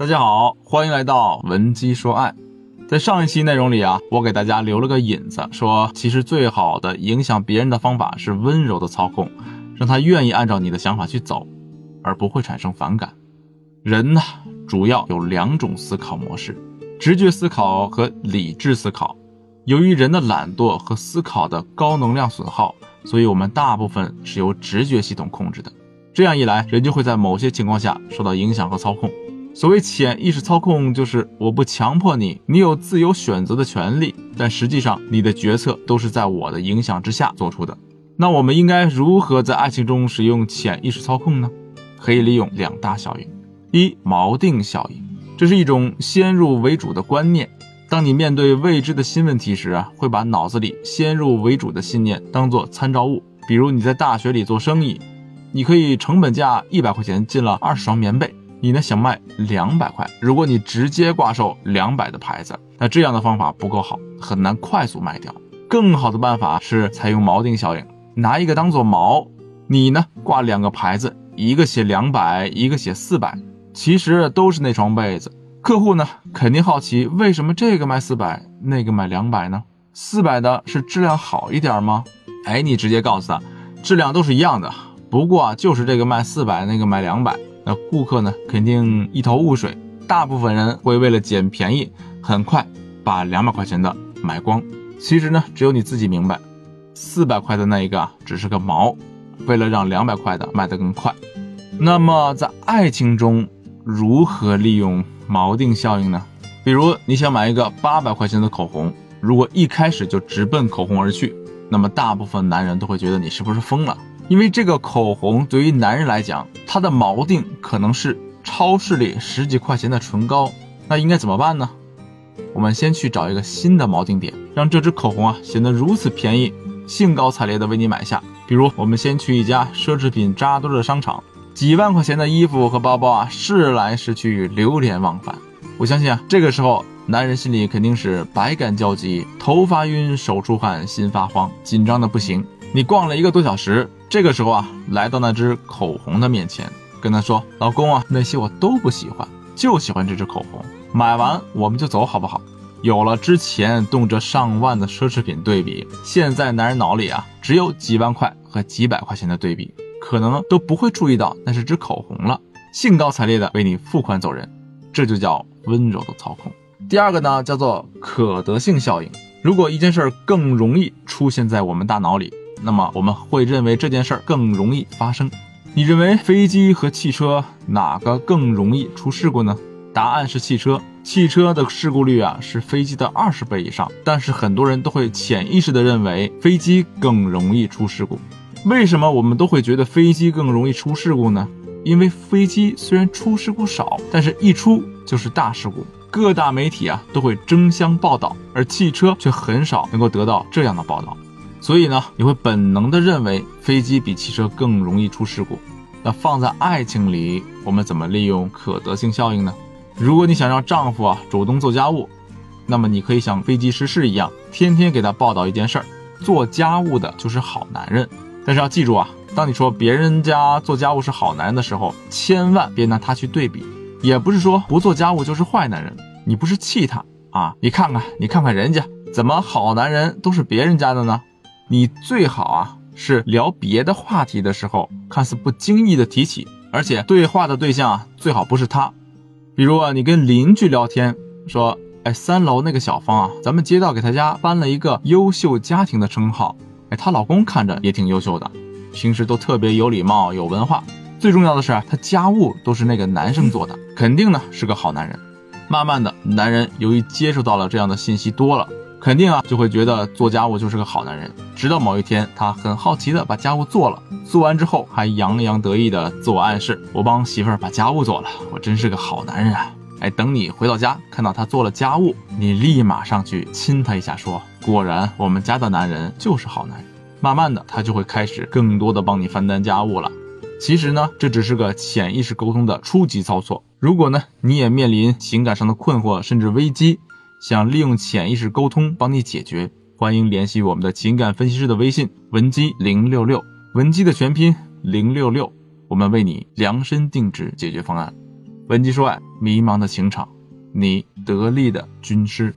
大家好，欢迎来到文姬说爱。在上一期内容里啊，我给大家留了个引子，说其实最好的影响别人的方法是温柔的操控，让他愿意按照你的想法去走，而不会产生反感。人呢，主要有两种思考模式：直觉思考和理智思考。由于人的懒惰和思考的高能量损耗，所以我们大部分是由直觉系统控制的。这样一来，人就会在某些情况下受到影响和操控。所谓潜意识操控，就是我不强迫你，你有自由选择的权利，但实际上你的决策都是在我的影响之下做出的。那我们应该如何在爱情中使用潜意识操控呢？可以利用两大效应：一、锚定效应，这是一种先入为主的观念。当你面对未知的新问题时啊，会把脑子里先入为主的信念当做参照物。比如你在大学里做生意，你可以成本价一百块钱进了二十双棉被。你呢想卖两百块？如果你直接挂售两百的牌子，那这样的方法不够好，很难快速卖掉。更好的办法是采用锚定效应，拿一个当做锚，你呢挂两个牌子，一个写两百，一个写四百，其实都是那床被子。客户呢肯定好奇，为什么这个卖四百，那个卖两百呢？四百的是质量好一点吗？哎，你直接告诉他，质量都是一样的，不过就是这个卖四百，那个卖两百。那顾客呢，肯定一头雾水。大部分人会为了捡便宜，很快把两百块钱的买光。其实呢，只有你自己明白，四百块的那一个，只是个毛，为了让两百块的卖得更快。那么在爱情中，如何利用锚定效应呢？比如你想买一个八百块钱的口红，如果一开始就直奔口红而去，那么大部分男人都会觉得你是不是疯了？因为这个口红对于男人来讲，它的锚定可能是超市里十几块钱的唇膏，那应该怎么办呢？我们先去找一个新的锚定点，让这支口红啊显得如此便宜，兴高采烈的为你买下。比如，我们先去一家奢侈品扎堆的商场，几万块钱的衣服和包包啊试来试去，流连忘返。我相信啊，这个时候男人心里肯定是百感交集，头发晕，手出汗，心发慌，紧张的不行。你逛了一个多小时。这个时候啊，来到那支口红的面前，跟他说：“老公啊，那些我都不喜欢，就喜欢这支口红。买完我们就走，好不好？”有了之前动辄上万的奢侈品对比，现在男人脑里啊只有几万块和几百块钱的对比，可能都不会注意到那是支口红了，兴高采烈的为你付款走人，这就叫温柔的操控。第二个呢，叫做可得性效应。如果一件事更容易出现在我们大脑里。那么我们会认为这件事儿更容易发生。你认为飞机和汽车哪个更容易出事故呢？答案是汽车。汽车的事故率啊是飞机的二十倍以上。但是很多人都会潜意识的认为飞机更容易出事故。为什么我们都会觉得飞机更容易出事故呢？因为飞机虽然出事故少，但是一出就是大事故，各大媒体啊都会争相报道，而汽车却很少能够得到这样的报道。所以呢，你会本能的认为飞机比汽车更容易出事故。那放在爱情里，我们怎么利用可得性效应呢？如果你想让丈夫啊主动做家务，那么你可以像飞机失事一样，天天给他报道一件事儿：做家务的就是好男人。但是要记住啊，当你说别人家做家务是好男人的时候，千万别拿他去对比。也不是说不做家务就是坏男人，你不是气他啊？你看看，你看看人家怎么好男人都是别人家的呢？你最好啊，是聊别的话题的时候，看似不经意的提起，而且对话的对象啊，最好不是他。比如啊，你跟邻居聊天，说，哎，三楼那个小芳啊，咱们街道给她家颁了一个优秀家庭的称号，哎，她老公看着也挺优秀的，平时都特别有礼貌、有文化，最重要的是，他家务都是那个男生做的，肯定呢是个好男人。慢慢的，男人由于接受到了这样的信息多了。肯定啊，就会觉得做家务就是个好男人。直到某一天，他很好奇的把家务做了，做完之后还洋洋得意的自我暗示：“我帮媳妇儿把家务做了，我真是个好男人啊！”哎，等你回到家看到他做了家务，你立马上去亲他一下，说：“果然，我们家的男人就是好男人。”慢慢的，他就会开始更多的帮你分担家务了。其实呢，这只是个潜意识沟通的初级操作。如果呢，你也面临情感上的困惑甚至危机。想利用潜意识沟通帮你解决，欢迎联系我们的情感分析师的微信文姬零六六，文姬的全拼零六六，我们为你量身定制解决方案。文姬说爱，迷茫的情场，你得力的军师。